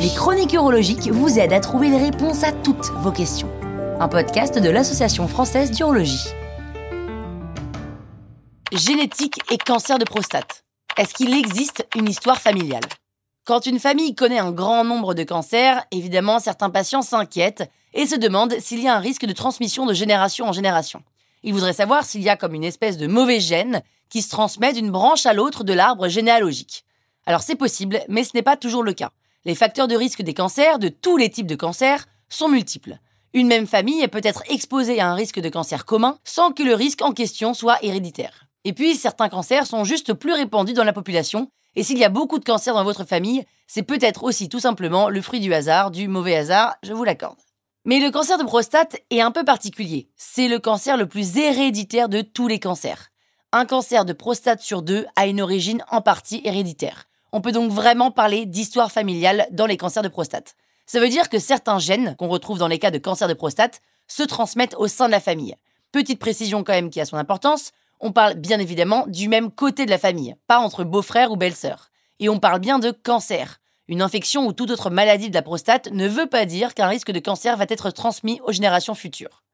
Les chroniques urologiques vous aident à trouver les réponses à toutes vos questions. Un podcast de l'Association française d'urologie. Génétique et cancer de prostate. Est-ce qu'il existe une histoire familiale? Quand une famille connaît un grand nombre de cancers, évidemment certains patients s'inquiètent et se demandent s'il y a un risque de transmission de génération en génération. Ils voudraient savoir s'il y a comme une espèce de mauvais gène qui se transmet d'une branche à l'autre de l'arbre généalogique. Alors c'est possible, mais ce n'est pas toujours le cas. Les facteurs de risque des cancers, de tous les types de cancers, sont multiples. Une même famille peut être exposée à un risque de cancer commun sans que le risque en question soit héréditaire. Et puis, certains cancers sont juste plus répandus dans la population, et s'il y a beaucoup de cancers dans votre famille, c'est peut-être aussi tout simplement le fruit du hasard, du mauvais hasard, je vous l'accorde. Mais le cancer de prostate est un peu particulier. C'est le cancer le plus héréditaire de tous les cancers. Un cancer de prostate sur deux a une origine en partie héréditaire. On peut donc vraiment parler d'histoire familiale dans les cancers de prostate. Ça veut dire que certains gènes qu'on retrouve dans les cas de cancer de prostate se transmettent au sein de la famille. Petite précision quand même qui a son importance, on parle bien évidemment du même côté de la famille, pas entre beaux-frères ou belles-sœurs. Et on parle bien de cancer. Une infection ou toute autre maladie de la prostate ne veut pas dire qu'un risque de cancer va être transmis aux générations futures.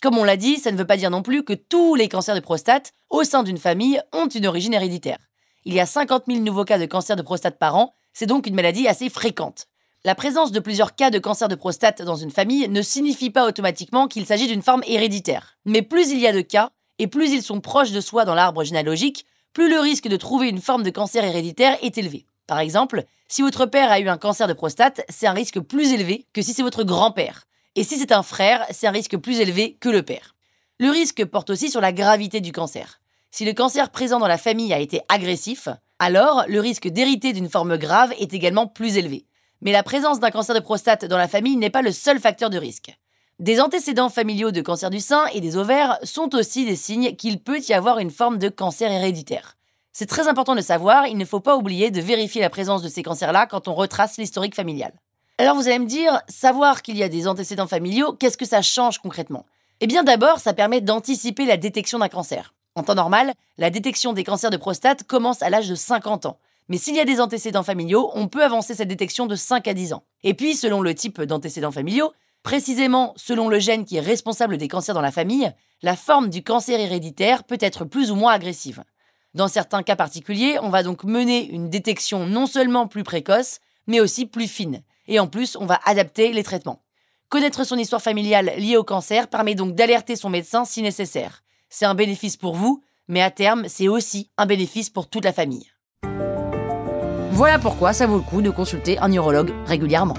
Comme on l'a dit, ça ne veut pas dire non plus que tous les cancers de prostate au sein d'une famille ont une origine héréditaire. Il y a 50 000 nouveaux cas de cancer de prostate par an, c'est donc une maladie assez fréquente. La présence de plusieurs cas de cancer de prostate dans une famille ne signifie pas automatiquement qu'il s'agit d'une forme héréditaire. Mais plus il y a de cas, et plus ils sont proches de soi dans l'arbre généalogique, plus le risque de trouver une forme de cancer héréditaire est élevé. Par exemple, si votre père a eu un cancer de prostate, c'est un risque plus élevé que si c'est votre grand-père. Et si c'est un frère, c'est un risque plus élevé que le père. Le risque porte aussi sur la gravité du cancer. Si le cancer présent dans la famille a été agressif, alors le risque d'hériter d'une forme grave est également plus élevé. Mais la présence d'un cancer de prostate dans la famille n'est pas le seul facteur de risque. Des antécédents familiaux de cancer du sein et des ovaires sont aussi des signes qu'il peut y avoir une forme de cancer héréditaire. C'est très important de savoir, il ne faut pas oublier de vérifier la présence de ces cancers-là quand on retrace l'historique familial. Alors vous allez me dire, savoir qu'il y a des antécédents familiaux, qu'est-ce que ça change concrètement? Eh bien d'abord, ça permet d'anticiper la détection d'un cancer. En temps normal, la détection des cancers de prostate commence à l'âge de 50 ans. Mais s'il y a des antécédents familiaux, on peut avancer cette détection de 5 à 10 ans. Et puis, selon le type d'antécédents familiaux, précisément selon le gène qui est responsable des cancers dans la famille, la forme du cancer héréditaire peut être plus ou moins agressive. Dans certains cas particuliers, on va donc mener une détection non seulement plus précoce, mais aussi plus fine. Et en plus, on va adapter les traitements. Connaître son histoire familiale liée au cancer permet donc d'alerter son médecin si nécessaire. C'est un bénéfice pour vous, mais à terme, c'est aussi un bénéfice pour toute la famille. Voilà pourquoi ça vaut le coup de consulter un urologue régulièrement.